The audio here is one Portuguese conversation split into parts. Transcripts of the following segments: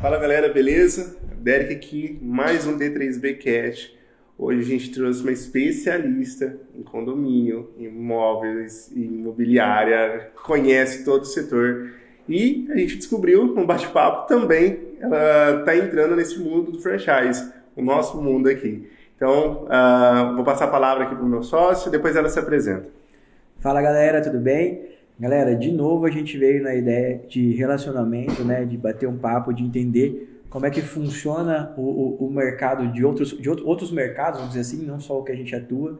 Fala galera, beleza? Derek aqui, mais um D3B Cash. Hoje a gente trouxe uma especialista em condomínio, imóveis imobiliária, conhece todo o setor. E a gente descobriu no bate-papo também, ela está entrando nesse mundo do franchise, o nosso mundo aqui. Então, uh, vou passar a palavra aqui para o meu sócio, depois ela se apresenta. Fala galera, tudo bem? Galera, de novo a gente veio na ideia de relacionamento, né, de bater um papo, de entender como é que funciona o, o, o mercado de outros, de outros mercados, vamos dizer assim, não só o que a gente atua.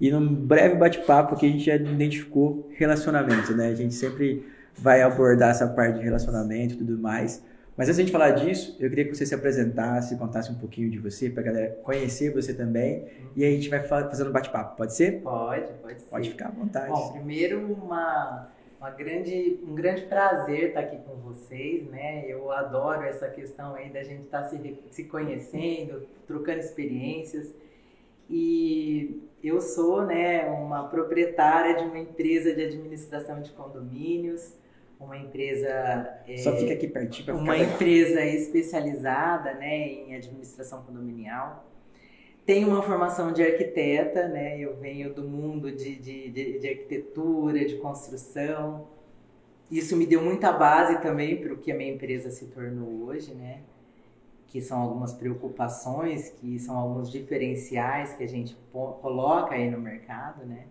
E num breve bate-papo que a gente já identificou relacionamento, né? A gente sempre vai abordar essa parte de relacionamento e tudo mais. Mas antes de a gente falar disso, eu queria que você se apresentasse, contasse um pouquinho de você, para a galera conhecer você também. E aí a gente vai fazendo bate-papo, pode ser? Pode, pode ser. Pode ficar à vontade. Bom, primeiro uma uma grande, um grande prazer estar aqui com vocês, né? Eu adoro essa questão aí da gente estar se, se conhecendo, trocando experiências. E eu sou, né, uma proprietária de uma empresa de administração de condomínios, uma empresa é, só fica aqui pertinho uma empresa especializada, né, em administração condominial. Tenho uma formação de arquiteta, né? Eu venho do mundo de, de, de, de arquitetura, de construção. Isso me deu muita base também para o que a minha empresa se tornou hoje, né? Que são algumas preocupações, que são alguns diferenciais que a gente coloca aí no mercado, né?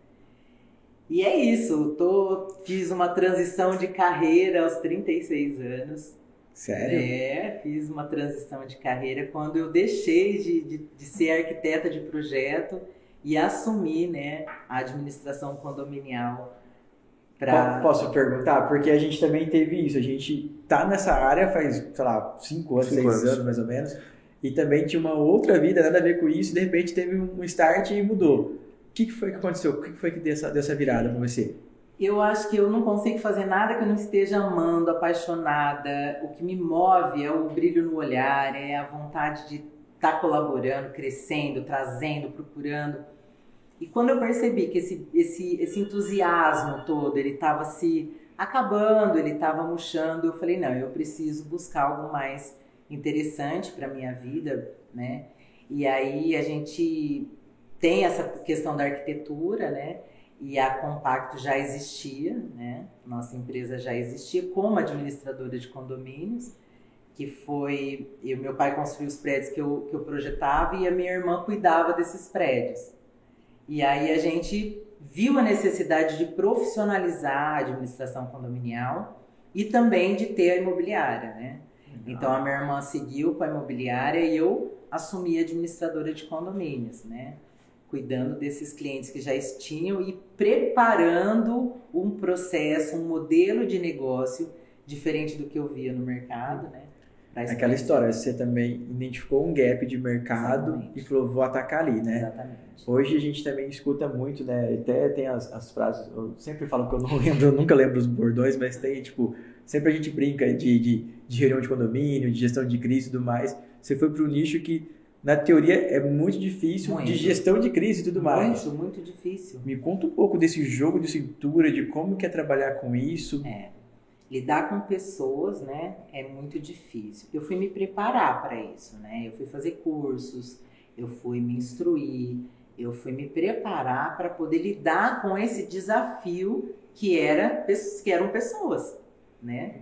E é isso, tô, fiz uma transição de carreira aos 36 anos. Sério? É, fiz uma transição de carreira quando eu deixei de, de, de ser arquiteta de projeto e assumi né, a administração condominial. Pra... Posso perguntar? Porque a gente também teve isso. A gente tá nessa área faz, sei lá, 5 anos, 6 anos. anos mais ou menos. E também tinha uma outra vida, nada a ver com isso. E de repente teve um start e mudou. O que, que foi que aconteceu? O que foi que deu essa, deu essa virada para você? Eu acho que eu não consigo fazer nada que eu não esteja amando, apaixonada. O que me move é o brilho no olhar, é a vontade de estar tá colaborando, crescendo, trazendo, procurando. E quando eu percebi que esse, esse, esse entusiasmo todo, ele estava se acabando, ele estava murchando, eu falei, não, eu preciso buscar algo mais interessante para minha vida, né? E aí a gente tem essa questão da arquitetura, né? E a Compacto já existia, né? Nossa empresa já existia como administradora de condomínios, que foi eu, meu pai construiu os prédios que eu, que eu projetava e a minha irmã cuidava desses prédios. E aí a gente viu a necessidade de profissionalizar a administração condominial e também de ter a imobiliária, né? Então a minha irmã seguiu com a imobiliária e eu assumi a administradora de condomínios, né? Cuidando desses clientes que já tinham e preparando um processo, um modelo de negócio diferente do que eu via no mercado, né? Aquela história, você também identificou um gap de mercado Exatamente. e falou, vou atacar ali, né? Exatamente. Hoje a gente também escuta muito, né? Até tem as, as frases, eu sempre falo que eu não lembro, eu nunca lembro os bordões, mas tem, tipo, sempre a gente brinca de, de, de reunião de condomínio, de gestão de crise e tudo mais. Você foi para o nicho que na teoria é muito difícil muito. de gestão de crise e tudo mais. Muito, muito difícil. Me conta um pouco desse jogo de cintura, de como que é trabalhar com isso. É. Lidar com pessoas, né, é muito difícil. Eu fui me preparar para isso, né? Eu fui fazer cursos, eu fui me instruir, eu fui me preparar para poder lidar com esse desafio que era que eram pessoas, né?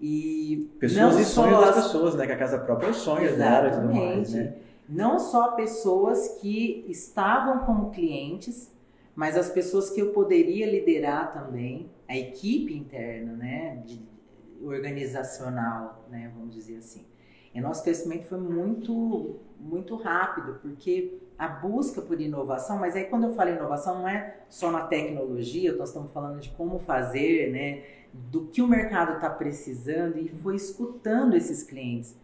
E pessoas e sonhos das pessoas, né? Que a casa própria é o sonho dela e tudo mais, né? Não só pessoas que estavam como clientes, mas as pessoas que eu poderia liderar também, a equipe interna, né, de, organizacional, né, vamos dizer assim. E nosso crescimento foi muito, muito rápido, porque a busca por inovação, mas aí quando eu falo inovação não é só na tecnologia, nós estamos falando de como fazer, né, do que o mercado está precisando e foi escutando esses clientes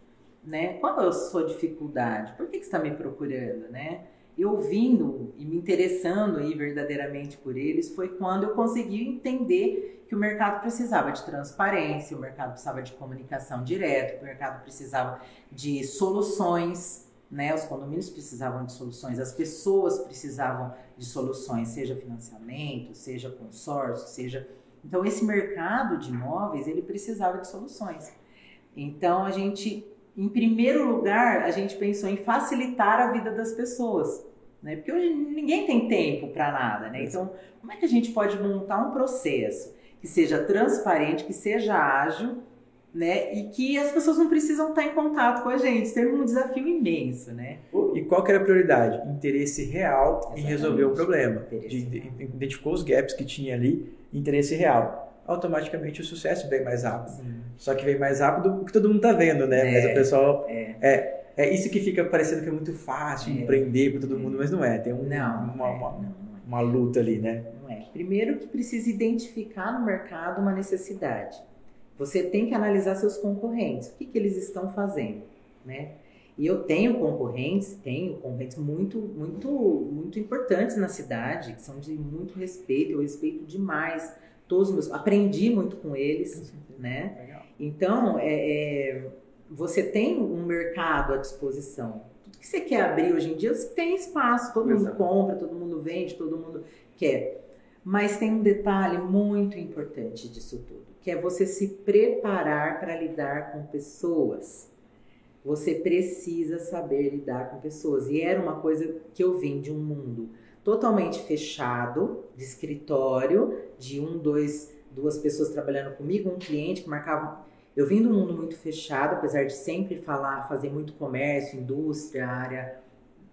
né? Qual é a sua dificuldade? Por que, que você está me procurando, né? E ouvindo e me interessando aí verdadeiramente por eles foi quando eu consegui entender que o mercado precisava de transparência, o mercado precisava de comunicação direta, o mercado precisava de soluções, né? Os condomínios precisavam de soluções, as pessoas precisavam de soluções, seja financiamento, seja consórcio, seja então esse mercado de imóveis ele precisava de soluções. Então a gente, em primeiro lugar, a gente pensou em facilitar a vida das pessoas, né? Porque hoje ninguém tem tempo para nada, né? Então como é que a gente pode montar um processo que seja transparente, que seja ágil né? E que as pessoas não precisam estar em contato com a gente. Teve um desafio imenso, né? E qual que era a prioridade? Interesse real Exatamente. em resolver o problema. De, identificou os gaps que tinha ali, interesse real. Automaticamente o sucesso vem mais rápido. Sim. Só que vem mais rápido porque todo mundo está vendo, né? É, mas o pessoal. É. é. É isso que fica parecendo que é muito fácil é. empreender para todo mundo, mas não é. Tem um, não, uma, é, uma, não, uma luta ali, né? Não é. Primeiro que precisa identificar no mercado uma necessidade. Você tem que analisar seus concorrentes, o que, que eles estão fazendo, né? E eu tenho concorrentes, tenho concorrentes muito, muito, muito importantes na cidade, que são de muito respeito, eu respeito demais todos meus, aprendi muito com eles, né? Legal. Então, é, é, você tem um mercado à disposição. Tudo que você quer abrir hoje em dia, você tem espaço, todo Exato. mundo compra, todo mundo vende, todo mundo quer. Mas tem um detalhe muito importante disso tudo que é você se preparar para lidar com pessoas. Você precisa saber lidar com pessoas. E era uma coisa que eu vim de um mundo totalmente fechado, de escritório, de um, dois, duas pessoas trabalhando comigo, um cliente que marcava. Eu vim de um mundo muito fechado, apesar de sempre falar, fazer muito comércio, indústria, área.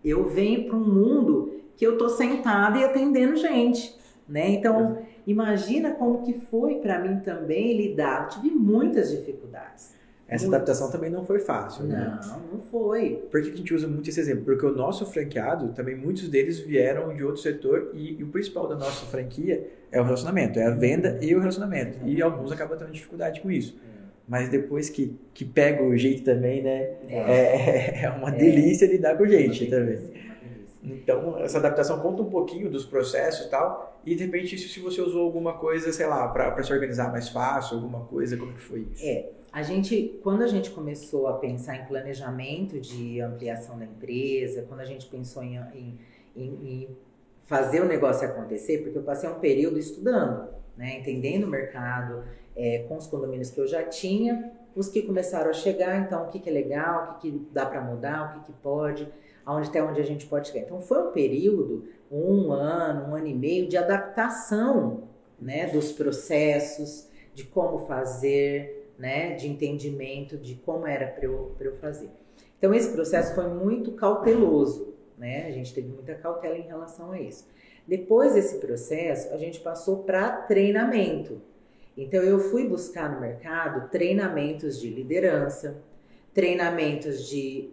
Eu venho para um mundo que eu tô sentada e atendendo gente, né? Então, Imagina como que foi para mim também lidar. Eu tive muitas dificuldades. Essa adaptação também não foi fácil, né? Não, não foi. Por que a gente usa muito esse exemplo? Porque o nosso franqueado, também muitos deles vieram de outro setor e, e o principal da nossa franquia é o relacionamento, é a venda e o relacionamento. E alguns acabam tendo dificuldade com isso. É. Mas depois que, que pega o jeito também, né? É, é, é uma delícia lidar com gente também. Então, essa adaptação conta um pouquinho dos processos e tal, e de repente se você usou alguma coisa, sei lá, para se organizar mais fácil, alguma coisa, como que foi isso? É, a gente, quando a gente começou a pensar em planejamento de ampliação da empresa, quando a gente pensou em, em, em fazer o negócio acontecer, porque eu passei um período estudando, né, entendendo o mercado, é, com os condomínios que eu já tinha, os que começaram a chegar, então o que, que é legal, o que, que dá para mudar, o que, que pode aonde até onde a gente pode chegar. Então foi um período, um ano, um ano e meio de adaptação, né, dos processos, de como fazer, né, de entendimento de como era para eu, eu fazer. Então esse processo foi muito cauteloso, né? A gente teve muita cautela em relação a isso. Depois desse processo, a gente passou para treinamento. Então eu fui buscar no mercado treinamentos de liderança, treinamentos de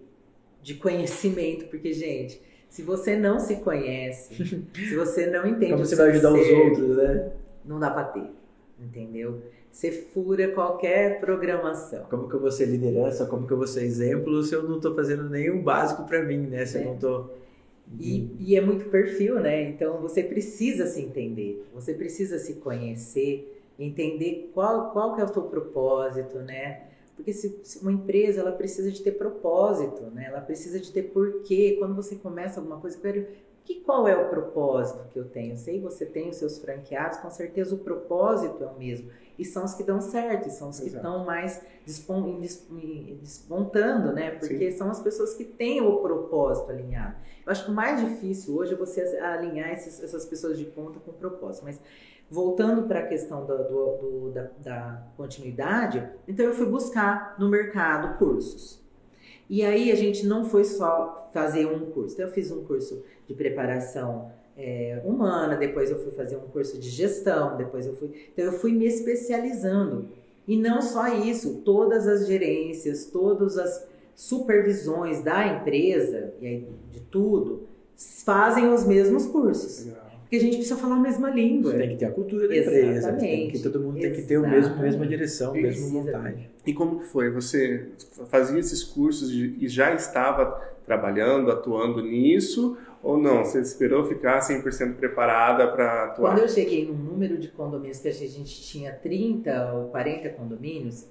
de conhecimento, porque, gente, se você não se conhece, se você não entende Como você vai ajudar ser, os outros, né? Não dá pra ter, entendeu? Você fura qualquer programação. Como que eu vou ser liderança? Como que eu vou ser exemplo se eu não tô fazendo nenhum básico para mim, né? Se é. eu não tô... E, e é muito perfil, né? Então você precisa se entender, você precisa se conhecer, entender qual, qual que é o seu propósito, né? Porque se, se, uma empresa ela precisa de ter propósito, né? Ela precisa de ter porquê. Quando você começa alguma coisa, quero que qual é o propósito que eu tenho? Sei você tem os seus franqueados, com certeza o propósito é o mesmo. E são os que dão certo, e são os que Exato. estão mais despontando, né? Porque Sim. são as pessoas que têm o propósito alinhado. Eu acho que o mais difícil hoje é você alinhar esses, essas pessoas de ponta com o propósito. Mas Voltando para a questão do, do, do, da, da continuidade, então eu fui buscar no mercado cursos. E aí a gente não foi só fazer um curso. Então eu fiz um curso de preparação é, humana, depois eu fui fazer um curso de gestão, depois eu fui. Então eu fui me especializando. E não só isso, todas as gerências, todas as supervisões da empresa e aí de tudo fazem os mesmos cursos. Legal. Porque a gente precisa falar a mesma língua. Você tem que ter a cultura da Exatamente. empresa. Tem que, todo mundo Exatamente. tem que ter a mesma, mesma direção, a mesma vontade. E como que foi? Você fazia esses cursos e já estava trabalhando, atuando nisso? Ou não? Você esperou ficar 100% preparada para atuar? Quando eu cheguei no número de condomínios, que a gente tinha 30 ou 40 condomínios,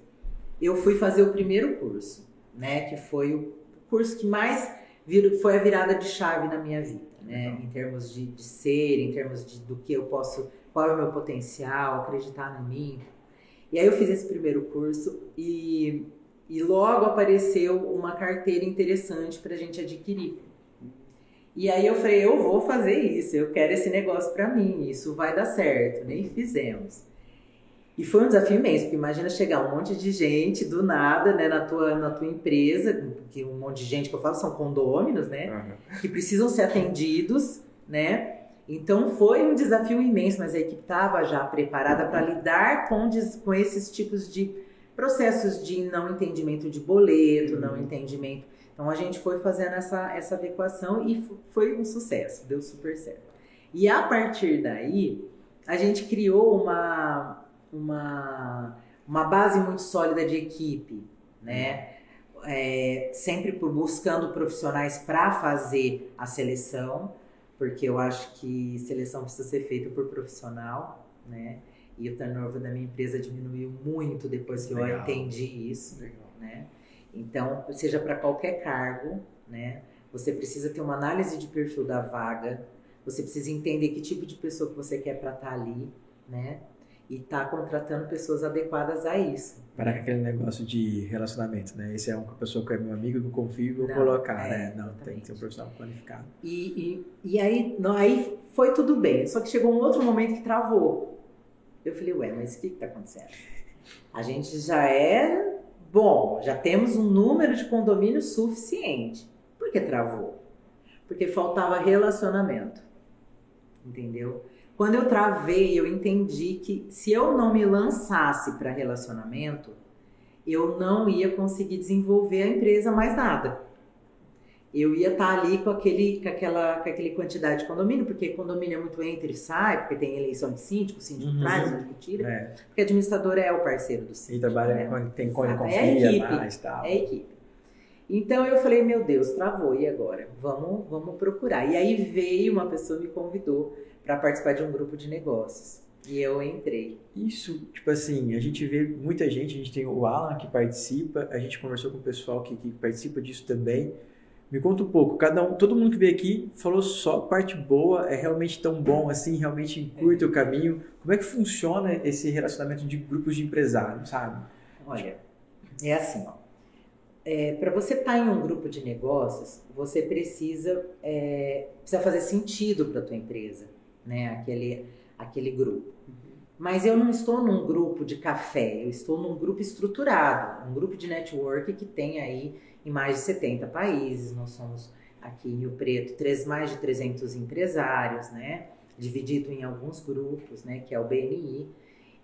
eu fui fazer o primeiro curso, né? Que foi o curso que mais vir, foi a virada de chave na minha vida, né? Uhum. Em termos de, de ser, em termos de, do que eu posso, qual é o meu potencial, acreditar em mim. E aí eu fiz esse primeiro curso e, e logo apareceu uma carteira interessante para a gente adquirir. E aí eu falei, eu vou fazer isso, eu quero esse negócio para mim, isso vai dar certo, nem fizemos. E foi um desafio imenso, porque imagina chegar um monte de gente do nada, né, na tua, na tua empresa, porque um monte de gente que eu falo são condôminos, né, uhum. que precisam ser atendidos, né, então foi um desafio imenso, mas a equipe estava já preparada para lidar com, com esses tipos de processos de não entendimento de boleto, não uhum. entendimento. Então a gente foi fazendo essa, essa adequação e foi um sucesso, deu super certo. E a partir daí, a gente criou uma, uma, uma base muito sólida de equipe, né? É, sempre por buscando profissionais para fazer a seleção, porque eu acho que seleção precisa ser feita por profissional, né? E o turnover da minha empresa diminuiu muito depois que Legal. eu entendi isso, Legal. né? Então, seja para qualquer cargo, né? Você precisa ter uma análise de perfil da vaga, você precisa entender que tipo de pessoa que você quer para estar tá ali, né? e tá contratando pessoas adequadas a isso. Para aquele negócio de relacionamento, né? Esse é uma pessoa que é meu amigo, que eu confio e vou não, colocar, é, né? Não, exatamente. tem que ser um profissional qualificado. E, e, e aí, não, aí foi tudo bem, só que chegou um outro momento que travou. Eu falei, ué, mas o que está acontecendo? A gente já é bom, já temos um número de condomínios suficiente. Por que travou? Porque faltava relacionamento. Entendeu? Quando eu travei, eu entendi que se eu não me lançasse para relacionamento, eu não ia conseguir desenvolver a empresa mais nada. Eu ia estar tá ali com, aquele, com, aquela, com aquele quantidade de condomínio, porque condomínio é muito entra e sai, porque tem eleição de síndico, síndico uhum. traz, síndico tira, é. porque administrador é o parceiro do síndico. E trabalha né? com, tem quando confia é equipe, mais tal. É equipe. Então eu falei, meu Deus, travou, e agora? Vamos, vamos procurar. E aí veio uma pessoa me convidou para participar de um grupo de negócios. E eu entrei. Isso, tipo assim, a gente vê muita gente, a gente tem o Alan que participa, a gente conversou com o pessoal que, que participa disso também. Me conta um pouco, cada um, todo mundo que veio aqui falou só parte boa, é realmente tão bom assim, realmente curta o caminho. Como é que funciona esse relacionamento de grupos de empresários, sabe? Olha, é assim, ó. É, para você estar tá em um grupo de negócios, você precisa, é, precisa fazer sentido para a tua empresa né? Aquele, aquele grupo. Mas eu não estou num grupo de café, eu estou num grupo estruturado, um grupo de network que tem aí em mais de 70 países. Nós somos aqui em Rio Preto três, mais de 300 empresários, né? Dividido em alguns grupos, né? Que é o BNI.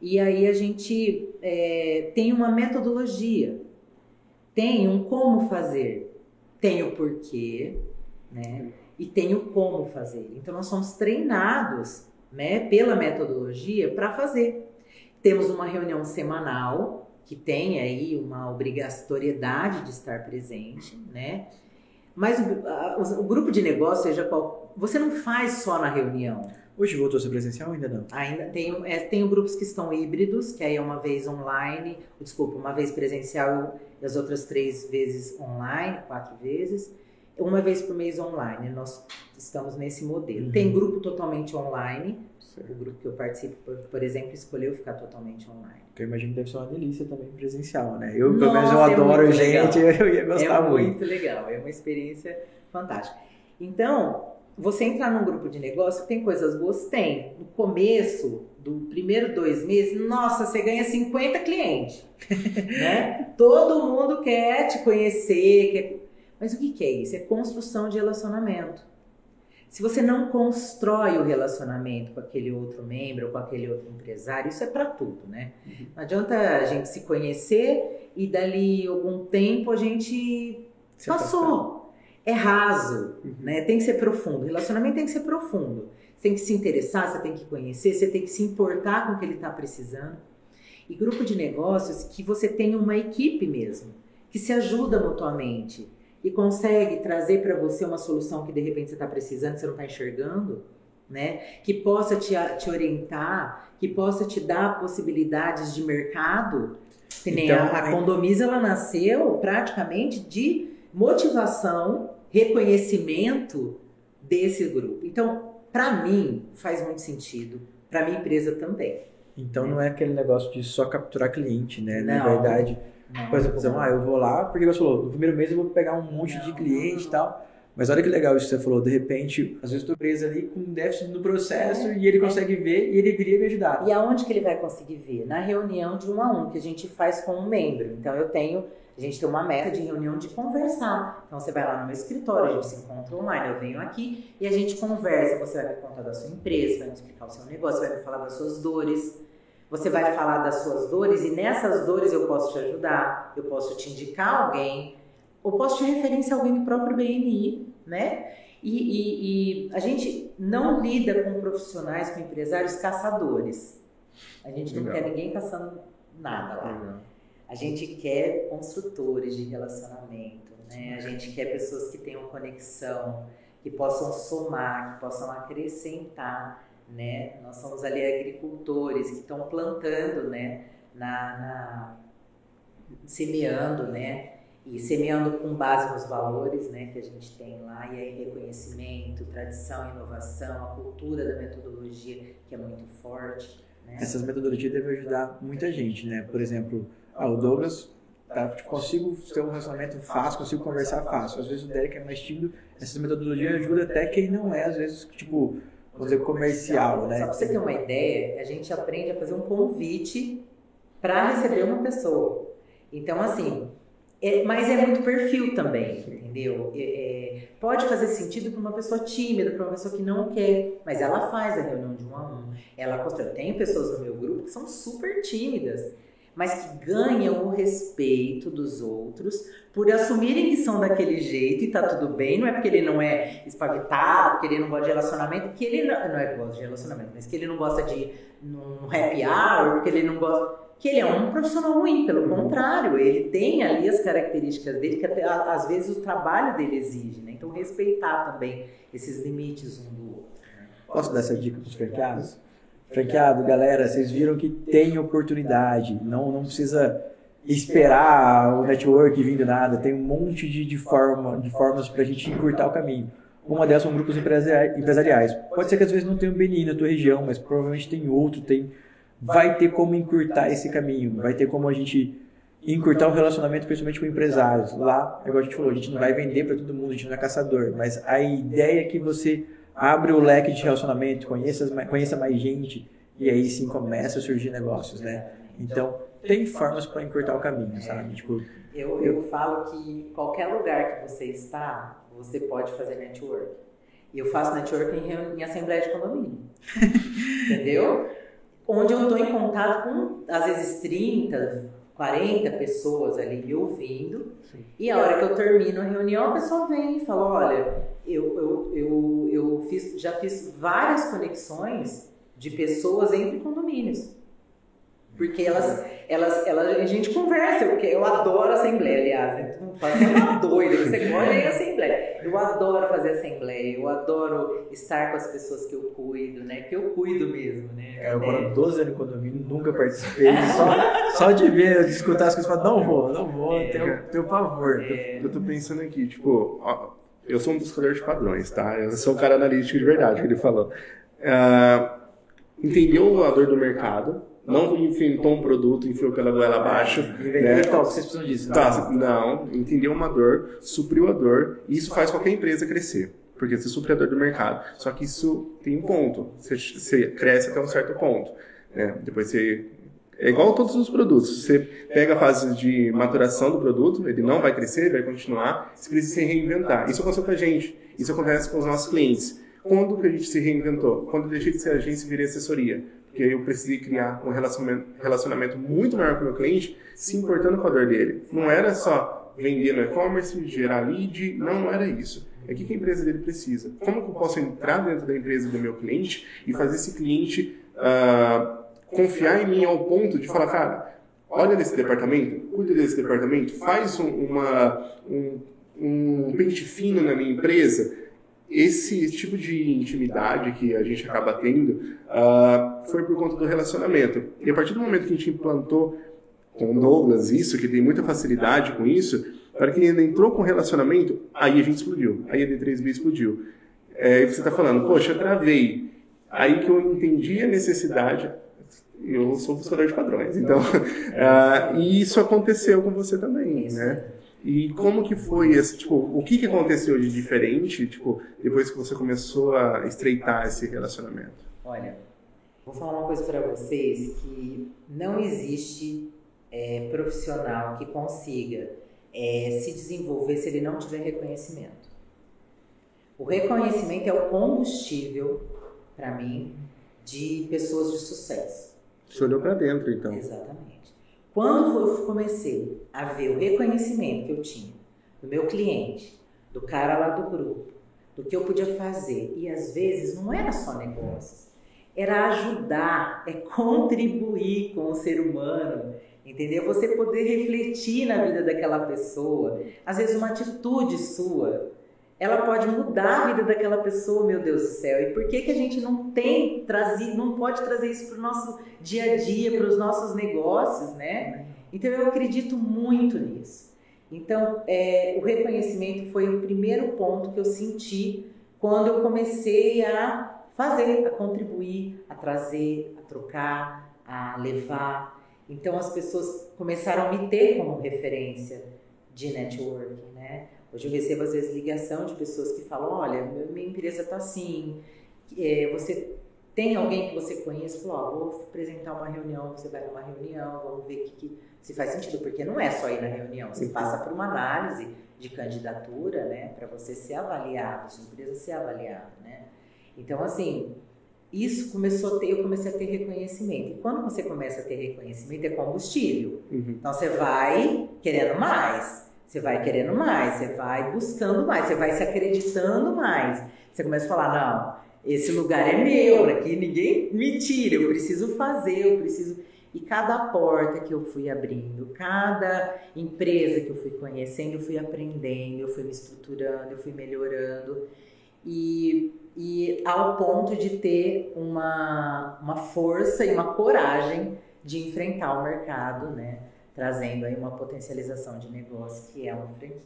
E aí a gente é, tem uma metodologia, tem um como fazer, tem o porquê, né? e tem o como fazer. Então nós somos treinados, né, pela metodologia para fazer. Temos uma reunião semanal que tem aí uma obrigatoriedade de estar presente, né? Mas o, a, o grupo de negócio, seja qual, você não faz só na reunião. Hoje voltou a ser presencial ainda não? Ainda tem, é, tem grupos que estão híbridos, que aí é uma vez online, desculpa, uma vez presencial e as outras três vezes online, quatro vezes uma vez por mês online. Nós estamos nesse modelo. Uhum. Tem grupo totalmente online. O grupo que eu participo, por, por, exemplo, escolheu ficar totalmente online. Eu imagino que deve ser uma delícia também presencial, né? Eu, pelo menos, eu é adoro gente, legal. eu ia gostar é muito. É muito legal, é uma experiência fantástica. Então, você entrar num grupo de negócio, tem coisas boas? Tem. No começo do primeiro dois meses, nossa, você ganha 50 clientes. né? Todo mundo quer te conhecer, quer mas o que, é isso? É construção de relacionamento. Se você não constrói o relacionamento com aquele outro membro ou com aquele outro empresário, isso é para tudo, né? Uhum. Não adianta a gente se conhecer e dali algum tempo a gente se passou. É raso, uhum. né? Tem que ser profundo. O relacionamento tem que ser profundo. Você tem que se interessar, você tem que conhecer, você tem que se importar com o que ele está precisando. E grupo de negócios que você tem uma equipe mesmo, que se ajuda mutuamente e consegue trazer para você uma solução que de repente você está precisando, você não está enxergando, né? Que possa te, te orientar, que possa te dar possibilidades de mercado. Então, a, a Condomisa, ela nasceu praticamente de motivação, reconhecimento desse grupo. Então, para mim, faz muito sentido. Para minha empresa também. Então, né? não é aquele negócio de só capturar cliente, né? Não, Na verdade, por exemplo, ah, eu vou lá, porque você falou, no primeiro mês eu vou pegar um monte de cliente e tal. Mas olha que legal isso que você falou, de repente, às vezes estou preso ali com um déficit no processo é, e ele consegue ver e ele viria me ajudar. E aonde que ele vai conseguir ver? Na reunião de um a um que a gente faz com um membro. Então eu tenho, a gente tem uma meta de reunião de conversar. Então você vai lá no meu escritório, a gente se encontra online, eu venho aqui e a gente conversa. Você vai me contar da sua empresa, vai me explicar o seu negócio, vai me falar das suas dores. Você vai falar das suas dores e nessas dores eu posso te ajudar, eu posso te indicar alguém, ou posso te referenciar alguém do próprio BNI, né? E, e, e, a gente não lida com profissionais, com empresários caçadores. A gente não Legal. quer ninguém caçando nada lá. Legal. A gente quer construtores de relacionamento, né? A gente quer pessoas que tenham conexão, que possam somar, que possam acrescentar, né? Nós somos ali agricultores que estão plantando, né? Na, na semeando, né? e semeando com base nos valores né, que a gente tem lá, e aí reconhecimento, tradição, inovação, a cultura da metodologia que é muito forte. Né? Essas metodologias devem ajudar muita gente, né? Por exemplo, ah, o Douglas tá, consigo ter um relacionamento fácil, consigo conversar fácil. Às vezes o Derek é mais tímido, essas metodologias ajudam até quem não é, às vezes, tipo, vamos dizer, comercial, né? Só para você ter uma ideia, a gente aprende a fazer um convite para receber uma pessoa. Então, assim, é, mas é muito perfil também, entendeu? É, é, pode fazer sentido para uma pessoa tímida, para uma pessoa que não quer, mas ela faz a reunião de um a um. Ela constrói. Tem pessoas no meu grupo que são super tímidas, mas que ganham o respeito dos outros por assumirem que são daquele jeito e tá tudo bem. Não é porque ele não é espavietado, porque ele não gosta de relacionamento, que ele não, não é que gosta de relacionamento, mas que ele não gosta de num happy hour, porque ele não gosta que ele é um profissional ruim, pelo contrário, ele tem ali as características dele que até, às vezes o trabalho dele exige, né? Então respeitar também esses limites um do outro. Posso dar essa dica para os franqueados? Franqueado, galera, vocês viram que tem oportunidade, não, não precisa esperar o network vindo nada, tem um monte de, de, forma, de formas para a gente encurtar o caminho. Uma delas são grupos empresariais. Pode ser que às vezes não tenha um BNI na tua região, mas provavelmente tem outro, tem vai ter como encurtar esse caminho, vai ter como a gente encurtar o relacionamento principalmente com empresários. Lá, igual a gente falou, a gente não vai vender para todo mundo, a gente não é caçador, mas a ideia é que você abre o leque de relacionamento, conheça, conheça mais gente e aí sim começa a surgir negócios, né? Então, tem formas para encurtar o caminho, sabe? Tipo, eu, eu falo que qualquer lugar que você está, você pode fazer network. E eu faço network em, em assembleia de condomínio. Entendeu? onde eu estou em contato com, às vezes, 30, 40 pessoas ali me ouvindo. Sim. E a hora que eu termino a reunião, a pessoa vem e fala: Olha, eu, eu, eu, eu fiz, já fiz várias conexões de pessoas entre condomínios. Porque elas, elas, elas, a gente conversa, porque eu adoro assembleia, aliás, né? tu não faz uma doida, você gosta de assembleia. Eu adoro fazer assembleia, eu adoro estar com as pessoas que eu cuido, né? Que eu cuido mesmo, né? É, eu moro 12 anos no condomínio, nunca participei, só, só de ver, de escutar as coisas, falar, não vou, não vou, é, tenho, tenho pavor. É, eu tô pensando aqui, tipo, ó, eu sou um buscador de padrões, tá? Eu sou um cara analítico de verdade, que ele falou. Uh, entendeu a dor do mercado, não inventou um produto, enfiou pela goela abaixo. Né? Então, vocês precisam disso. Tá, não, entendeu uma dor, supriu a dor, e isso faz qualquer empresa crescer. Porque você supre a dor do mercado. Só que isso tem um ponto. Você, você cresce até um certo ponto. Né? Depois você é igual a todos os produtos. Você pega a fase de maturação do produto, ele não vai crescer, ele vai continuar, você precisa se reinventar. Isso aconteceu com a gente, isso acontece com os nossos clientes. Quando que a gente se reinventou? Quando eu deixei de ser agência e virei assessoria que eu precisei criar um relacionamento, relacionamento muito maior com o meu cliente, se importando com a dor dele. Não era só vender no e-commerce, gerar lead, não, não era isso. É o que a empresa dele precisa. Como que eu posso entrar dentro da empresa do meu cliente e fazer esse cliente uh, confiar em mim ao ponto de falar, cara, olha nesse departamento, cuida desse departamento, faz um, uma, um, um pente fino na minha empresa, esse tipo de intimidade que a gente acaba tendo uh, foi por conta do relacionamento. E a partir do momento que a gente implantou com o Douglas isso, que tem muita facilidade com isso, para que ele entrou com relacionamento, aí a gente explodiu. Aí a D3B explodiu. É, você está falando, poxa, travei. Aí que eu entendi a necessidade. Eu sou buscador de padrões, então. Uh, e isso aconteceu com você também, né? E como que foi esse, tipo, o que, que aconteceu de diferente, tipo, depois que você começou a estreitar esse relacionamento? Olha, vou falar uma coisa para vocês que não existe é, profissional que consiga é, se desenvolver se ele não tiver reconhecimento. O reconhecimento é o combustível, para mim, de pessoas de sucesso. Você olhou para dentro, então. Exatamente. Quando eu comecei a ver o reconhecimento que eu tinha do meu cliente, do cara lá do grupo, do que eu podia fazer, e às vezes não era só negócios, era ajudar, é contribuir com o ser humano, entendeu? Você poder refletir na vida daquela pessoa, às vezes uma atitude sua ela pode mudar a vida daquela pessoa, meu Deus do céu. E por que, que a gente não tem trazido, não pode trazer isso para o nosso dia a dia, para os nossos negócios, né? Então eu acredito muito nisso. Então é, o reconhecimento foi o primeiro ponto que eu senti quando eu comecei a fazer, a contribuir, a trazer, a trocar, a levar. Então as pessoas começaram a me ter como referência de networking, né? Hoje eu recebo às vezes ligação de pessoas que falam, olha, minha empresa está assim, é, você tem alguém que você conhece? Falou, ó, vou apresentar uma reunião, você vai numa reunião, vamos ver que, que se faz sentido, porque não é só ir na reunião, você passa por uma análise de candidatura, né, para você ser avaliado, sua empresa ser avaliada, né? Então, assim, isso começou a ter, eu comecei a ter reconhecimento. E quando você começa a ter reconhecimento, é combustível. Uhum. Então, você vai querendo mais. Você vai querendo mais, você vai buscando mais, você vai se acreditando mais. Você começa a falar, não, esse lugar é meu, aqui ninguém me tira, eu preciso fazer, eu preciso. E cada porta que eu fui abrindo, cada empresa que eu fui conhecendo, eu fui aprendendo, eu fui me estruturando, eu fui melhorando. E, e ao ponto de ter uma, uma força e uma coragem de enfrentar o mercado, né? Trazendo aí uma potencialização de negócio que é uma franquia.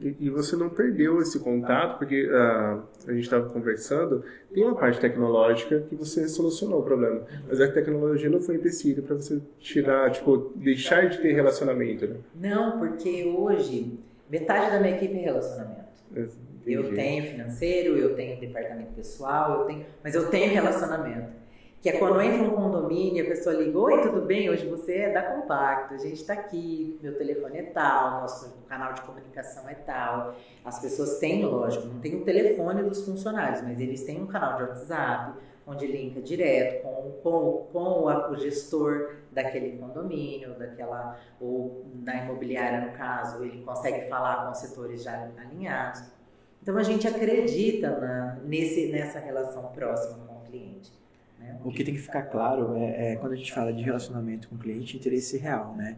E, e você não perdeu esse contato, porque uh, a gente estava conversando, tem uma parte tecnológica que você solucionou o problema, mas a tecnologia não foi empecilho para você tirar, tipo, deixar de ter relacionamento, né? Não, porque hoje metade da minha equipe é relacionamento. Entendi. Eu tenho financeiro, eu tenho departamento pessoal, eu tenho, mas eu tenho relacionamento. Que é quando entra um condomínio, a pessoa liga, oi, tudo bem? Hoje você é da Compacto, a gente está aqui, meu telefone é tal, nosso canal de comunicação é tal. As pessoas têm, lógico, não tem o telefone dos funcionários, mas eles têm um canal de WhatsApp, onde linka direto com, com, com o gestor daquele condomínio, daquela, ou da imobiliária no caso, ele consegue falar com os setores já alinhados. Então a gente acredita na, nesse, nessa relação próxima com o cliente. O que tem que ficar claro é, é, quando a gente fala de relacionamento com o cliente, interesse real, né?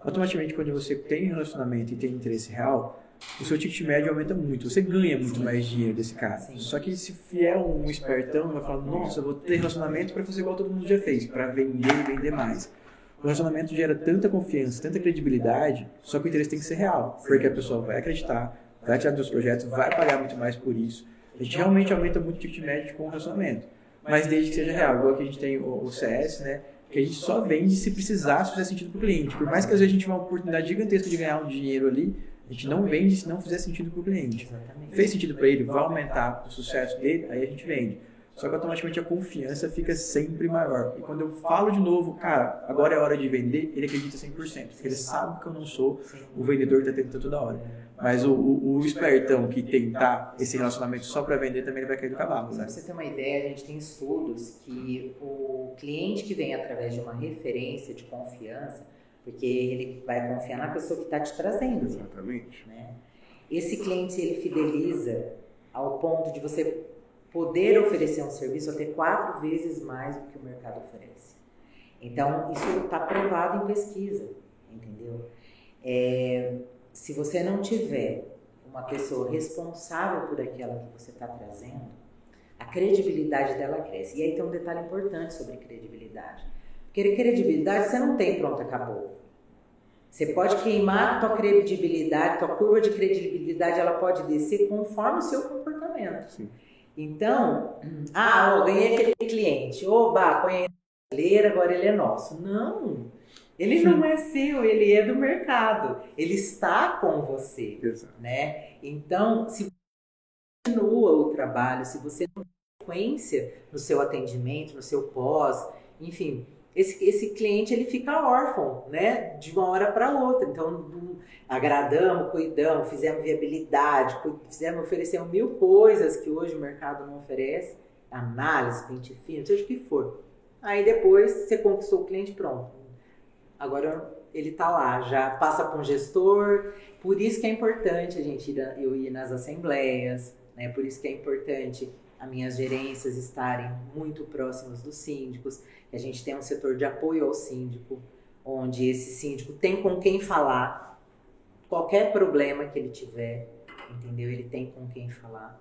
Automaticamente, quando você tem relacionamento e tem interesse real, o seu ticket médio aumenta muito, você ganha muito Sim. mais dinheiro desse cara. Sim. Só que se vier um espertão, vai falar, nossa, eu vou ter relacionamento para fazer igual todo mundo já fez, para vender e vender mais. O relacionamento gera tanta confiança, tanta credibilidade, só que o interesse tem que ser real, porque a pessoa vai acreditar, vai tirar dos projetos, vai pagar muito mais por isso. A gente realmente aumenta muito o ticket médio com o relacionamento mas desde que seja real. Igual que a gente tem o, o CS, né? Que a gente só vende se precisar, se fizer sentido para o cliente. Por mais que às vezes a gente tenha uma oportunidade gigantesca de ganhar um dinheiro ali, a gente não vende se não fizer sentido para o cliente. Fez sentido para ele, vai aumentar o sucesso dele, aí a gente vende. Só que automaticamente a confiança fica sempre maior. E quando eu falo de novo, cara, agora é hora de vender, ele acredita 100%. Porque ele sabe que eu não sou o vendedor que está tentando toda hora. Mas o, o, o, espertão que tentar esse relacionamento só para vender também ele vai cair do cavalo. Né? Pra você ter uma ideia, a gente tem estudos que o cliente que vem através de uma referência de confiança, porque ele vai confiar na pessoa que está te trazendo. Exatamente. Né? Esse cliente ele fideliza ao ponto de você poder oferecer um serviço até quatro vezes mais do que o mercado oferece. Então, isso está provado em pesquisa, entendeu? É, se você não tiver uma pessoa responsável por aquela que você está trazendo, a credibilidade dela cresce. E aí tem um detalhe importante sobre credibilidade. Porque credibilidade você não tem pronto, acabou. Você pode queimar a tua credibilidade, tua curva de credibilidade, ela pode descer conforme o seu comportamento. Sim. Então, ah, ó, ganhei aquele cliente, oba, conheci ele, agora ele é nosso. Não, ele não é seu, ele é do mercado. Ele está com você, Exato. né? Então, se você continua o trabalho, se você não tem frequência no seu atendimento, no seu pós, enfim, esse, esse cliente ele fica órfão, né? De uma hora para outra. Então, agradamos, cuidamos, fizemos viabilidade, fizemos, oferecemos mil coisas que hoje o mercado não oferece, análise, pente fino, seja o que for. Aí depois você conquistou o cliente, pronto. Agora ele está lá, já passa para um gestor. Por isso que é importante a gente ir, eu ir nas assembleias, né? Por isso que é importante as minhas gerências estarem muito próximas dos síndicos a gente tem um setor de apoio ao síndico, onde esse síndico tem com quem falar, qualquer problema que ele tiver, entendeu? Ele tem com quem falar.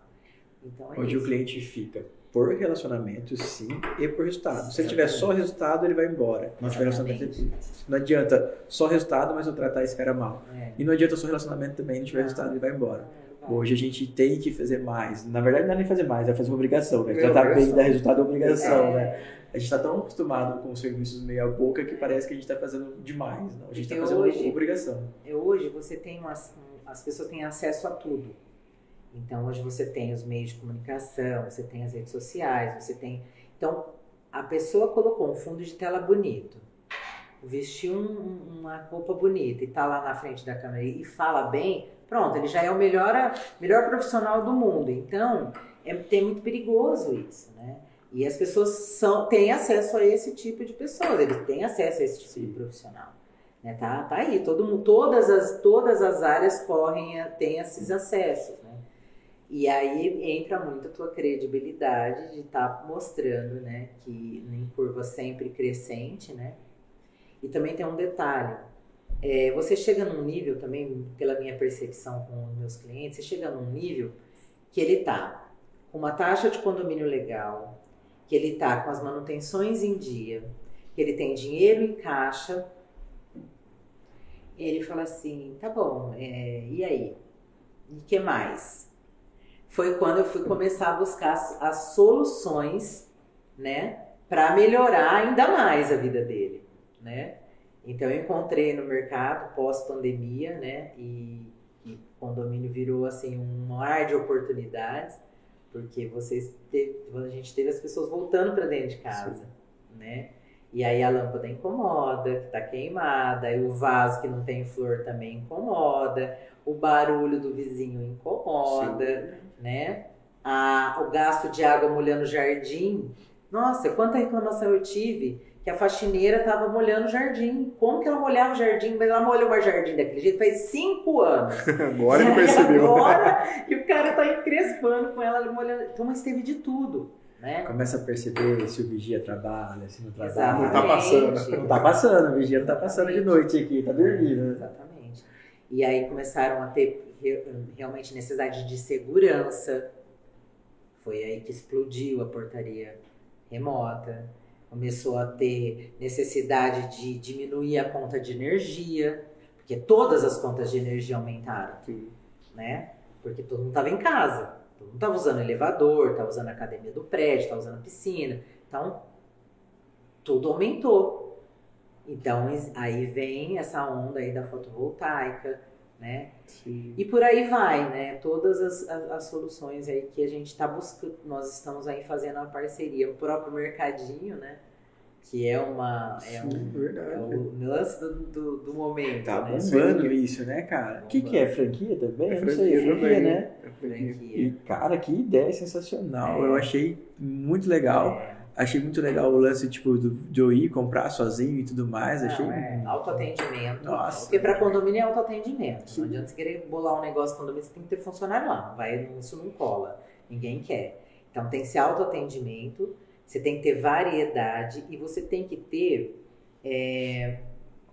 Então, é onde isso. o cliente fica por relacionamento, sim, e por resultado. Se ele tiver só resultado, ele vai embora. Não tiver relacionamento, não adianta só resultado, mas eu tratar esse cara mal. É. E não adianta só relacionamento também, não tiver não. resultado, ele vai embora. É, Hoje a gente tem que fazer mais. Na verdade, não é nem fazer mais, é fazer uma obrigação. Né? Tratar bem da resultado é obrigação, é. né? a gente está tão acostumado com os serviços meia boca que parece que a gente está fazendo demais. Não? A gente está fazendo hoje, obrigação. Hoje você tem umas, as pessoas têm acesso a tudo. Então hoje você tem os meios de comunicação, você tem as redes sociais, você tem. Então a pessoa colocou um fundo de tela bonito, vestiu um, uma roupa bonita e está lá na frente da câmera e fala bem, pronto, ele já é o melhor, melhor profissional do mundo. Então é, é muito perigoso isso, né? E as pessoas são, têm acesso a esse tipo de pessoas, eles têm acesso a esse tipo Sim. de profissional. Né? Tá, tá aí, todo, todas, as, todas as áreas correm, têm esses acessos. E aí entra muito a tua credibilidade de estar tá mostrando né, que em curva sempre crescente, né? E também tem um detalhe, é, você chega num nível também, pela minha percepção com os meus clientes, você chega num nível que ele tá com uma taxa de condomínio legal, que ele está com as manutenções em dia, que ele tem dinheiro em caixa, ele fala assim, tá bom, é, e aí? E que mais? Foi quando eu fui começar a buscar as, as soluções, né, para melhorar ainda mais a vida dele, né? Então eu encontrei no mercado pós-pandemia, né, e, e o condomínio virou assim um mar de oportunidades porque vocês teve, a gente teve as pessoas voltando para dentro de casa, Sim. né? E aí a lâmpada incomoda, que tá queimada, aí o vaso que não tem flor também incomoda, o barulho do vizinho incomoda, Sim. né? A, o gasto de água molhando o jardim. Nossa, quanta reclamação eu tive que a faxineira estava molhando o jardim. Como que ela molhava o jardim? Mas ela molhou o jardim daquele jeito faz cinco anos. agora ele percebeu. Agora que o cara está encrespando com ela molhando. Então, mas teve de tudo. Né? Começa a perceber se o vigia trabalha, se não trabalha. Não tá passando. Não tá passando, o vigia não tá passando de noite aqui, tá dormindo. Exatamente. E aí começaram a ter realmente necessidade de segurança. Foi aí que explodiu a portaria remota começou a ter necessidade de diminuir a conta de energia, porque todas as contas de energia aumentaram, Sim. né? Porque todo mundo estava em casa, todo mundo estava usando elevador, estava usando a academia do prédio, estava usando a piscina, então tudo aumentou. Então aí vem essa onda aí da fotovoltaica, né? Sim. E por aí vai, né? Todas as, as, as soluções aí que a gente está buscando, nós estamos aí fazendo uma parceria, o próprio mercadinho, né? Que é uma. É, um, é o lance do, do, do momento. Tá né? bombando isso, né, cara? O que, que é? Franquia também? É franquia, não sei, franquia, também. né? É franquia. E, cara, que ideia sensacional. É. Eu achei muito legal. É. Achei muito legal o lance, tipo, do, de eu ir comprar sozinho e tudo mais. Não, achei. É autoatendimento. Nossa. Porque para condomínio é autoatendimento. Sim. Não adianta você querer bolar um negócio condomínio, você tem que ter funcionário lá. Vai, isso não cola. Ninguém quer. Então tem que ser autoatendimento, você tem que ter variedade e você tem que ter é,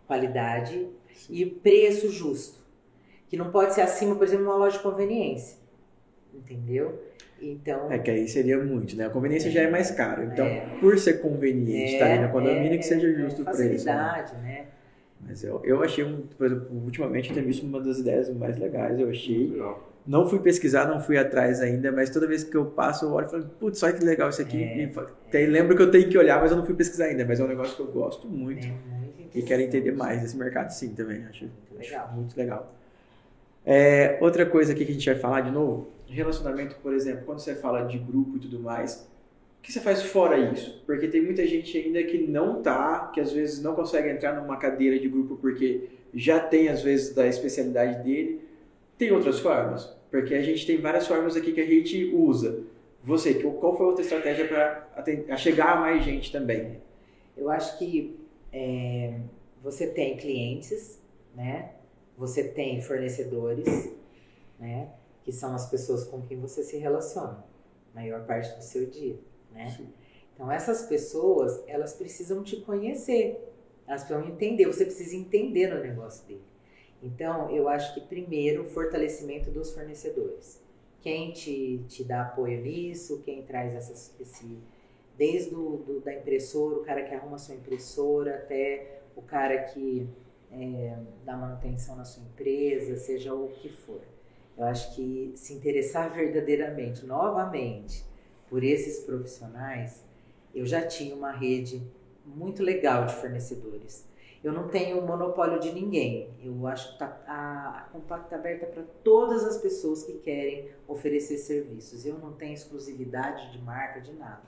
qualidade Sim. e preço justo. que não pode ser acima, por exemplo, de uma loja de conveniência. Entendeu? Então. É que aí seria muito, né? A conveniência É. já é mais caro. Então, É. por ser conveniente, tá ali no condomínio, é, que seja é, justo o é preço. né? Facilidade, né? Mas eu, eu achei, um, por exemplo, ultimamente eu tenho visto uma das ideias mais legais, eu achei. Legal. Não fui pesquisar, não fui atrás ainda, mas toda vez que eu passo, eu olho e falo, putz, olha que legal isso aqui. É, e lembro que eu tenho que olhar, mas eu não fui pesquisar ainda. Mas é um negócio que eu gosto muito. É muito E quero entender mais desse mercado sim também. Acho, Muito acho legal. muito legal. É, outra coisa aqui que a gente vai falar de novo, relacionamento, por exemplo, quando você fala de grupo e tudo mais, o que você faz fora isso? Porque tem muita gente ainda que não tá, que às vezes não consegue entrar numa cadeira de grupo porque já tem às vezes da especialidade dele. Tem outras formas? Porque a gente tem várias formas aqui que a gente usa. Você, qual foi a outra estratégia para chegar a mais gente também? Eu acho que é, você tem clientes, né? Você tem fornecedores, né? Que são as pessoas com quem você se relaciona, maior parte do seu dia, né? Sim. Então essas pessoas, elas precisam te conhecer, elas precisam entender, você precisa entender no negócio dele. Então eu acho que primeiro o fortalecimento dos fornecedores. Quem te, te dá apoio nisso, quem traz essas, esse, desde o, do, da impressora, o cara que arruma sua impressora, até o cara que é, dá manutenção na sua empresa, seja o que for. Eu acho que se interessar verdadeiramente, novamente, por esses profissionais, eu já tinha uma rede muito legal de fornecedores. Eu não tenho monopólio de ninguém. Eu acho que tá, a, a Compacta está aberta para todas as pessoas que querem oferecer serviços. Eu não tenho exclusividade de marca, de nada.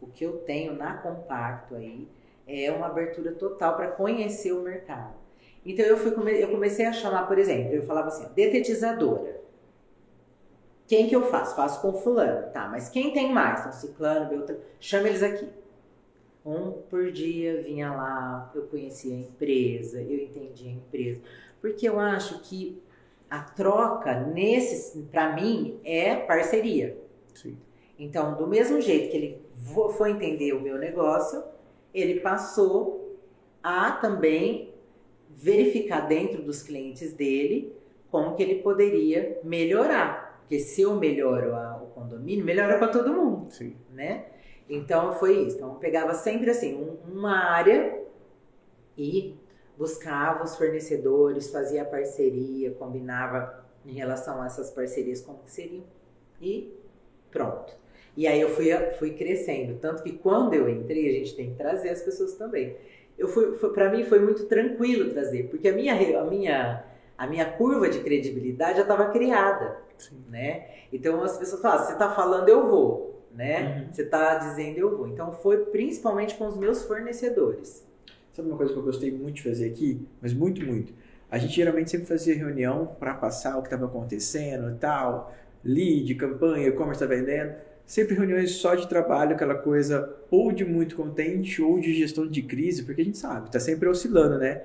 O que eu tenho na Compacto aí é uma abertura total para conhecer o mercado. Então eu, fui, eu comecei a chamar, por exemplo, eu falava assim, detetizadora. Quem que eu faço? Faço com fulano. Tá, mas quem tem mais? Então, ciclano, beltrano. Chama eles aqui. Um por dia vinha lá, eu conhecia a empresa, eu entendia a empresa. Porque eu acho que a troca, nesses, para mim, é parceria. Sim. Então, do mesmo jeito que ele foi entender o meu negócio, ele passou a também verificar dentro dos clientes dele como que ele poderia melhorar. Porque se eu melhoro a- o condomínio, melhora para todo mundo Sim. né? Então foi isso. Então eu pegava sempre assim um- uma área e buscava os fornecedores, fazia parceria, combinava em relação a essas parcerias como que seriam e pronto. E aí eu fui, fui crescendo, tanto que quando eu entrei a gente tem que trazer as pessoas também. Eu fui, para mim foi muito tranquilo trazer, porque a minha a minha a minha curva de credibilidade já estava criada, Sim. né? Então as pessoas falam, "Ah, você está falando eu vou, né? Uhum. Você está dizendo eu vou. Então foi principalmente com os meus fornecedores. Sabe uma coisa que eu gostei muito de fazer aqui? Mas muito, muito. A gente geralmente sempre fazia reunião para passar o que estava acontecendo e tal, lead, campanha, e-commerce está vendendo. Sempre reuniões só de trabalho, aquela coisa ou de muito contente ou de gestão de crise, porque a gente sabe, está sempre oscilando, né?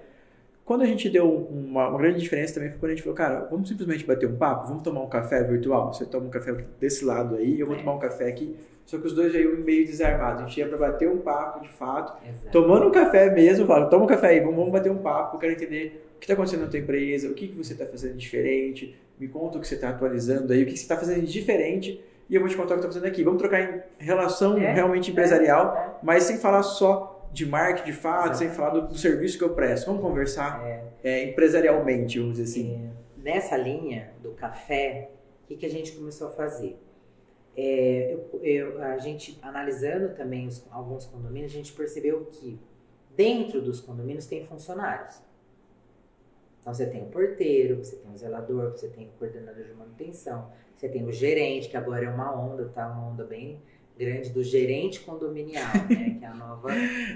Quando a gente deu uma, uma grande diferença também foi quando a gente falou, cara, vamos simplesmente bater um papo, vamos tomar um café virtual. Você toma um café desse lado aí, eu vou É. tomar um café aqui. Só que os dois já iam meio desarmados. A gente ia para bater um papo de fato Exato. tomando um café mesmo, fala, toma um café aí, vamos, vamos bater um papo, eu quero entender o que está acontecendo na tua empresa, o que, que você está fazendo diferente, me conta o que você está atualizando aí, o que você está fazendo de diferente, e eu vou te contar o que eu estou fazendo aqui. Vamos trocar em relação É, realmente empresarial, É, mas sem falar só de marketing, de fato, sem falar do, do serviço que eu presto. Vamos conversar é. é, empresarialmente, vamos dizer assim. É, nessa linha do café, o que, que a gente começou a fazer? É, eu- eu- a gente analisando também os- alguns condomínios, a gente percebeu que dentro dos condomínios tem funcionários. Então você tem o porteiro, você tem o zelador, você tem o coordenador de manutenção, você tem o gerente, que agora é uma onda, tá? Uma onda bem grande do gerente condominial, né? Que é a nova,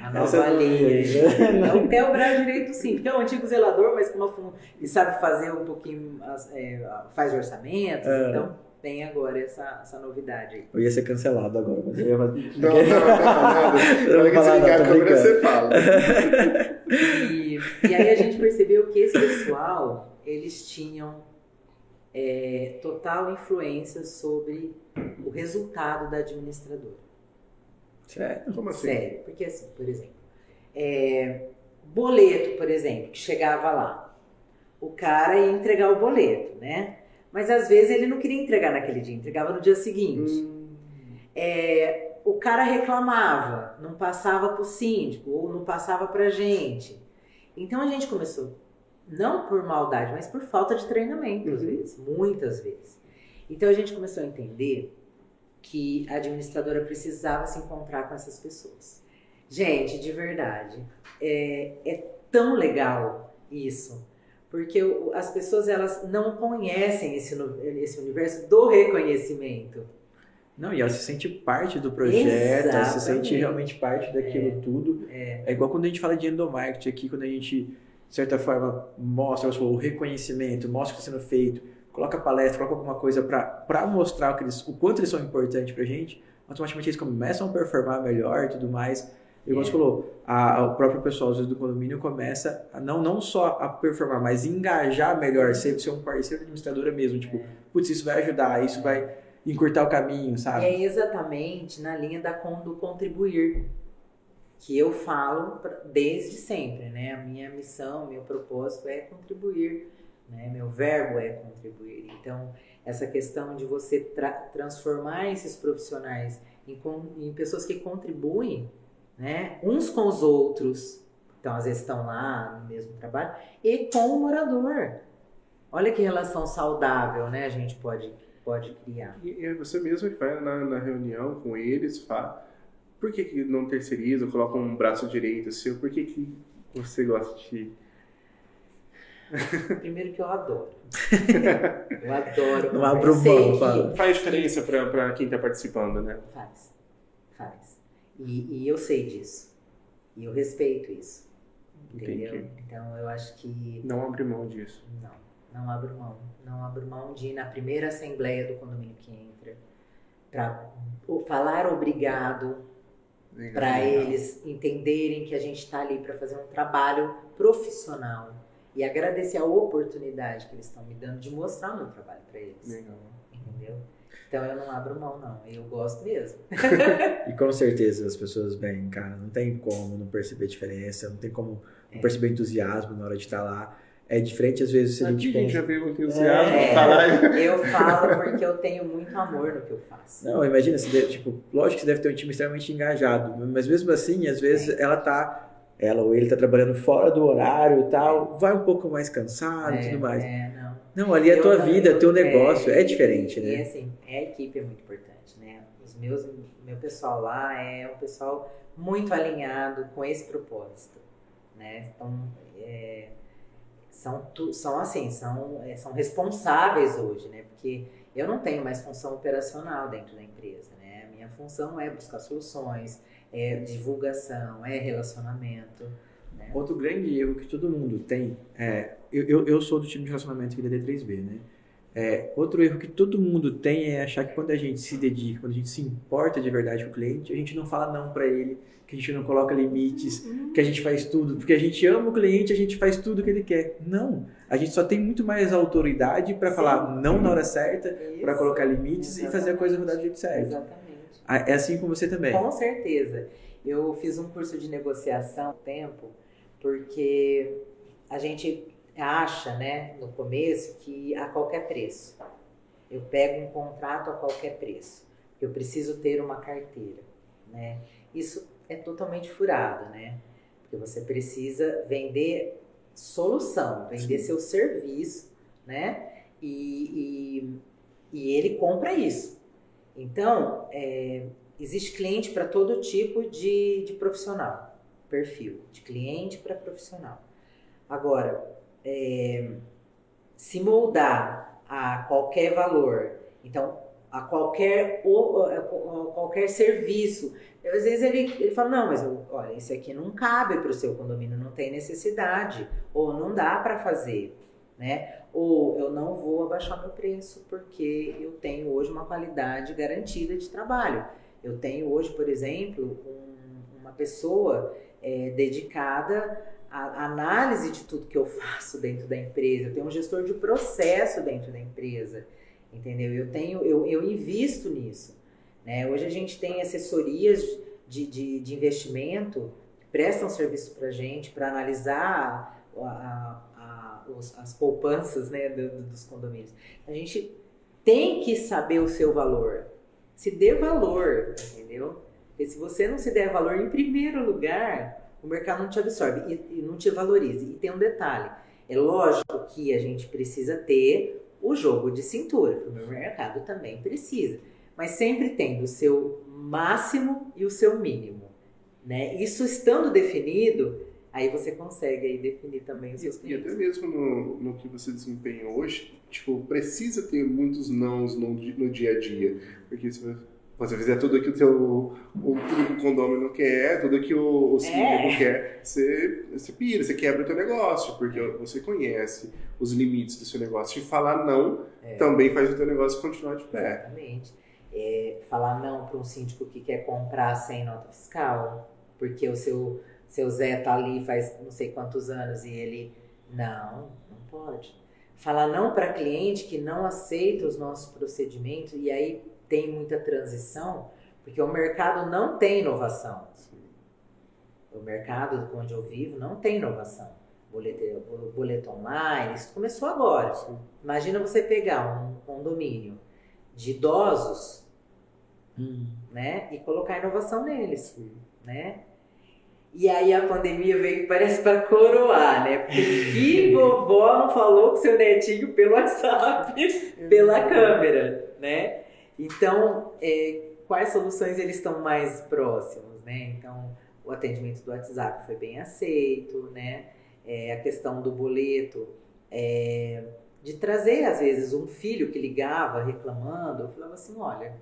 a nova não linha. É o Theo direito sim, que é o antigo zelador, mas com uma fun... e sabe fazer um pouquinho, é, faz orçamentos, É. então tem agora essa, essa novidade aí. Eu ia ser cancelado agora, mas eu ia fazer... Não, não, não, vou que falar, você ligar não, a câmera, você fala. E, e aí a gente percebeu que esse pessoal, eles tinham é, total influência sobre o resultado da administradora. Certo. Como assim? Sério, porque assim, por exemplo, é, boleto, por exemplo, que chegava lá. o cara ia entregar o boleto, né? Mas às vezes ele não queria entregar naquele dia, entregava no dia seguinte. Hum, É, o cara reclamava, não passava para o síndico ou não passava para a gente. Então a gente começou, não por maldade, mas por falta de treinamento, às Uhum. vezes, muitas vezes. Então a gente começou a entender que a administradora precisava se encontrar com essas pessoas. Gente, de verdade, é, é tão legal isso, porque as pessoas elas não conhecem esse, esse universo do reconhecimento. Não, e ela se sente parte do projeto, ela se sente Exatamente. realmente parte daquilo tudo. É. É igual quando a gente fala de endomarketing aqui, quando a gente, de certa forma, mostra o reconhecimento, mostra o que está sendo feito, coloca palestra, coloca alguma coisa para mostrar o, que eles, o quanto eles são importantes para a gente, automaticamente eles começam a performar melhor e tudo mais. E como É. você falou, a, o próprio pessoal vezes, do condomínio começa a não, não só a performar, mas engajar melhor, ser, ser um parceiro administradora mesmo. Tipo, putz, isso vai ajudar, isso vai encurtar o caminho, sabe? É exatamente na linha da, do contribuir que eu falo desde sempre, né? A minha missão, meu propósito é contribuir, né? Meu verbo é contribuir. Então, essa questão de você tra- transformar esses profissionais em, em pessoas que contribuem, né? Uns com os outros, então às vezes estão lá no mesmo trabalho, e com o morador. Olha que relação saudável, né? A gente pode, pode criar. E e você mesmo vai na, na reunião com eles, fala, por que, que não terceiriza, coloca um braço direito seu, por que, que você gosta de... Primeiro que eu adoro. Eu adoro. Não Eu abro mão, fala. Faz diferença pra, pra quem tá participando, né? Faz. Faz. E, e eu sei disso. E eu respeito isso. Entendeu? Entendi. Então eu acho que Não abre mão disso. não. Não abro mão. Não abro mão de ir na primeira assembleia do condomínio que entra. Pra o- falar obrigado, para eles entenderem que a gente está ali para fazer um trabalho profissional e agradecer a oportunidade que eles estão me dando de mostrar o meu trabalho para eles. Legal. Entendeu? Então eu não abro mão, não. Eu gosto mesmo. E com certeza as pessoas vêm, cara, não tem como não perceber diferença, não tem como não perceber entusiasmo na hora de estar lá. É diferente às vezes se a Aqui gente a gente pensa. já vê o entusiasmo É. falar. Eu falo porque eu tenho muito amor no que eu faço. Não, imagina, você deve, tipo, lógico que você deve ter um time extremamente engajado, mas mesmo assim, às vezes ela tá, ela ou ele tá trabalhando fora do horário e tal, vai um pouco mais cansado e tudo mais. É, não. Não, ali é a tua vida, eu- teu negócio, é, e- diferente, E né? assim, a equipe é muito importante, né? Os meus, meu pessoal lá é um pessoal muito alinhado com esse propósito, né? Então, é, são, são assim, são, é, são responsáveis hoje, né? Porque eu não tenho mais função operacional dentro da empresa, né? A minha função é buscar soluções, é divulgação, é relacionamento, né? Outro grande erro que todo mundo tem é. Eu, eu, eu sou do time de relacionamento aqui da D3B, né? É, outro erro que todo mundo tem é achar que quando a gente se dedica, quando a gente se importa de verdade com o cliente, a gente não fala não para ele, que a gente não coloca limites, que a gente faz tudo, porque a gente ama o cliente, a gente faz tudo o que ele quer. Não, a gente só tem muito mais autoridade para falar não na hora certa, para colocar limites e fazer a coisa rodar do jeito certo. Exatamente. Ah, É assim com você também. Com certeza. Eu fiz um curso de negociação há tempo, porque a gente acha, né, no começo, que a qualquer preço. Eu pego um contrato a qualquer preço. Eu preciso ter uma carteira, né? Isso é totalmente furado, né? Porque você precisa vender solução, vender seu serviço, né? E, e, e ele compra isso. Então, é, existe cliente para todo tipo de, de profissional, perfil, de cliente para profissional. Agora, é, se moldar a qualquer valor, então a qualquer, o- a qualquer serviço, às vezes ele, ele fala, não, mas olha, esse aqui não cabe para o seu condomínio, não tem necessidade, ou não dá para fazer, né? Ou eu não vou abaixar meu preço porque eu tenho hoje uma qualidade garantida de trabalho. Eu tenho hoje, por exemplo, um- uma pessoa é, dedicada à análise de tudo que eu faço dentro da empresa. Eu tenho um gestor de processo dentro da empresa, entendeu? Eu tenho, eu, eu invisto nisso. Né? Hoje a gente tem assessorias de, de, de investimento que prestam serviço para gente para analisar a- a- a- os, as poupanças né, do, dos condomínios. A gente tem que saber o seu valor. Se dê valor, entendeu? Porque se você não se der valor, em primeiro lugar, o mercado não te absorve e, e não te valoriza. E tem um detalhe: é lógico que a gente precisa ter o jogo de cintura, o meu mercado também precisa. Mas sempre tendo o seu máximo e o seu mínimo. Né? Isso estando definido, aí você consegue aí definir também os seus clientes. E até mesmo no, no que você desempenha hoje, tipo, precisa ter muitos nãos no, no dia a dia. Porque se você fizer tudo que o, o, o condomínio quer, tudo que o, o síndico é. quer, você, você pira, você quebra o teu negócio, porque você conhece os limites do seu negócio. E falar não é. também faz o teu negócio continuar de pé. Exatamente. É, falar não para um síndico que quer comprar sem nota fiscal, porque o seu, seu Zé tá ali faz não sei quantos anos e ele. Não, não pode. Falar não para cliente que não aceita os nossos procedimentos e aí tem muita transição, porque o mercado não tem inovação. O mercado onde eu vivo não tem inovação. Boleto, boleto online, isso começou agora. Sim. Imagina você pegar um condomínio de idosos hum. né, e colocar inovação neles. Sim. Né? E aí a pandemia veio, parece para coroar, né? Porque que vovó não falou com seu netinho pelo WhatsApp, pela câmera, né? Então, é, quais soluções eles estão mais próximos, né? Então, o atendimento do WhatsApp foi bem aceito, né? É, a questão do boleto, é, de trazer às vezes um filho que ligava reclamando, eu falava assim, olha,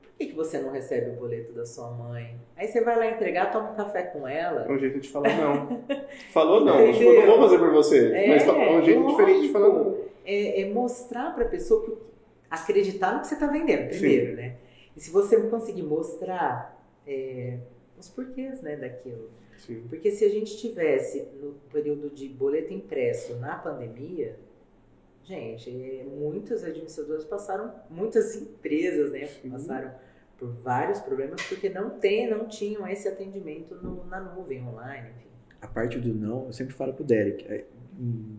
por que, que você não recebe o boleto da sua mãe? Aí você vai lá entregar, toma um café com ela. É um jeito de falar não. Falou não, tipo, não vou fazer por você. É, mas é um jeito diferente de falar não. É, é mostrar para a pessoa que acreditar no que você está vendendo primeiro, Sim. né? E se você conseguir mostrar é, os porquês né, daquilo. Sim. Porque se a gente tivesse no período de boleto impresso na pandemia, gente, muitos administradores passaram, muitas empresas né, passaram por vários problemas porque não tem, não tinham esse atendimento no, na nuvem online. Enfim. A parte do não, eu sempre falo pro Derek, é, hum,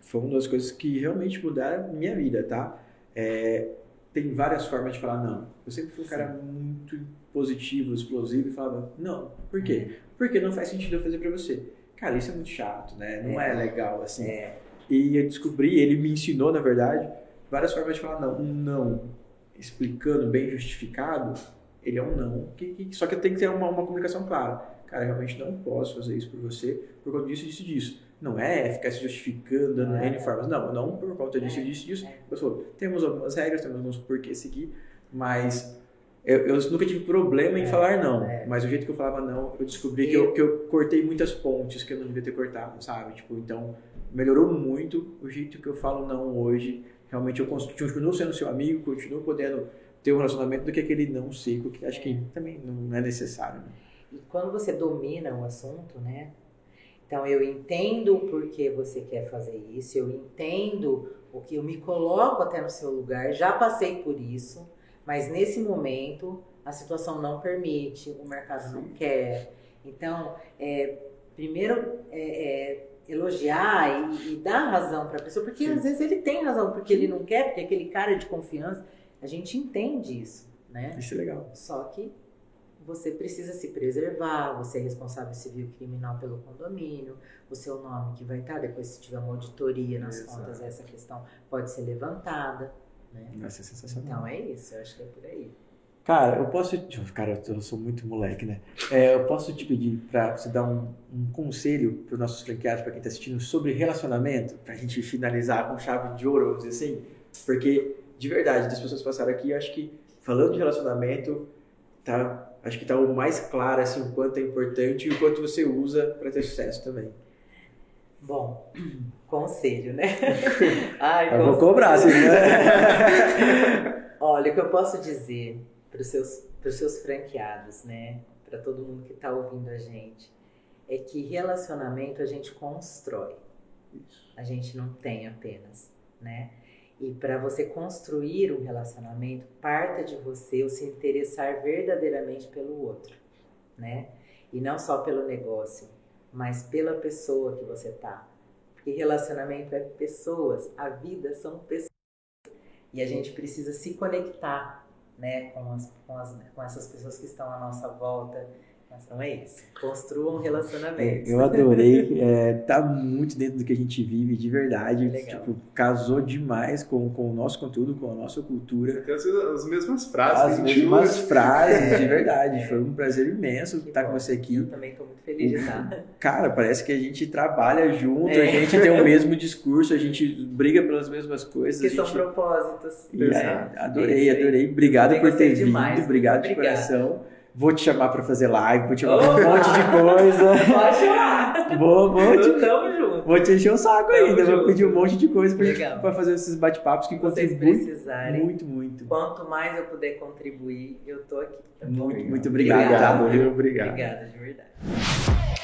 foi uma das coisas que realmente mudaram minha vida, tá? É, tem várias formas de falar não. Eu sempre fui um cara muito positivo, explosivo e falava não. Por quê? Porque não faz sentido eu fazer para você. Cara, isso é muito chato, né? Não é, é legal assim. É. E eu descobri, ele me ensinou, na verdade, várias formas de falar não. Um não explicando, bem justificado, ele é um não. Que, que, só que tenho que ter uma, uma comunicação clara. Cara, realmente não posso fazer isso por você por conta disso, disso, disso. Não é ficar se justificando, dando é. N formas. Não, não por conta disso, é. disso, disso. É. Eu sou, temos algumas regras, temos alguns porquês seguir, mas eu, eu, nunca tive problema em é, falar não. É. Mas o jeito que eu falava não, eu descobri que eu, que eu cortei muitas pontes que eu não devia ter cortado, sabe? Tipo, então, melhorou muito o jeito que eu falo não hoje. Realmente eu continuo sendo seu amigo, continuo podendo ter um relacionamento do que aquele não seco, que acho que é. também não é necessário. Né? E quando você domina o assunto, né? Então eu entendo o porquê você quer fazer isso, eu entendo o que eu me coloco até no seu lugar, já passei por isso, mas nesse momento a situação não permite, o mercado não quer. Então, é, primeiro é, é, elogiar e, e, dar razão para a pessoa, porque Sim. às vezes ele tem razão, porque ele não quer, porque aquele cara de confiança, a gente entende isso, né? Isso é legal. Só que você precisa se preservar, você é responsável civil criminal pelo condomínio, o seu nome que vai estar, depois se tiver uma auditoria nas Exato. contas, essa questão pode ser levantada. Né? Vai ser sensacional. Então é isso, eu acho que é por aí. Cara, eu posso. Cara, eu sou muito moleque, né? É, eu posso te pedir para você dar um, um conselho para os nossos franqueados, para quem está assistindo, sobre relacionamento, para a gente finalizar com chave de ouro, vamos dizer assim? Porque, de verdade, das pessoas passaram aqui, eu acho que falando de relacionamento, tá acho que está o mais claro assim, o quanto é importante e o quanto você usa para ter sucesso também. Bom, conselho, né? Ai, conselho. vou cobrar, assim, né? Olha, o que eu posso dizer para os seus, seus franqueados, né? Para todo mundo que está ouvindo a gente, é que relacionamento a gente constrói. A gente não tem apenas, né? E para você construir um relacionamento, parta de você o se interessar verdadeiramente pelo outro, né? E não só pelo negócio, mas pela pessoa que você tá. E relacionamento é pessoas, a vida são pessoas. E a gente precisa se conectar né, com, as, com, as, com essas pessoas que estão à nossa volta então é isso. Construam relacionamentos. É, eu adorei. É, tá muito dentro do que a gente vive de verdade. Legal. Tipo, casou demais com, com o nosso conteúdo, com a nossa cultura. Tem as, as mesmas frases. As mesmas frases, de verdade. Foi um prazer imenso Que estar bom. com você aqui. Eu também estou muito feliz de estar. Cara, parece que a gente trabalha junto, É. a gente tem o mesmo discurso, a gente briga pelas mesmas coisas. Que a são gente... propósitos. E, é, Exato. adorei, É adorei. Obrigado por ter demais, vindo, obrigado de obrigada. coração. Vou te chamar para fazer live, vou te chamar pra um monte de coisa. Pode chamar. Vou, vou te Tamo junto. Vou te encher o saco Tamo ainda, vou junto. pedir um monte de coisa pra, gente- Legal. pra fazer esses bate-papos que Se vocês contribuem precisarem, muito, muito. quanto mais eu puder contribuir, eu tô aqui. Tá? Muito, muito obrigado, Obrigado, tá? Obrigado. Obrigada, de verdade.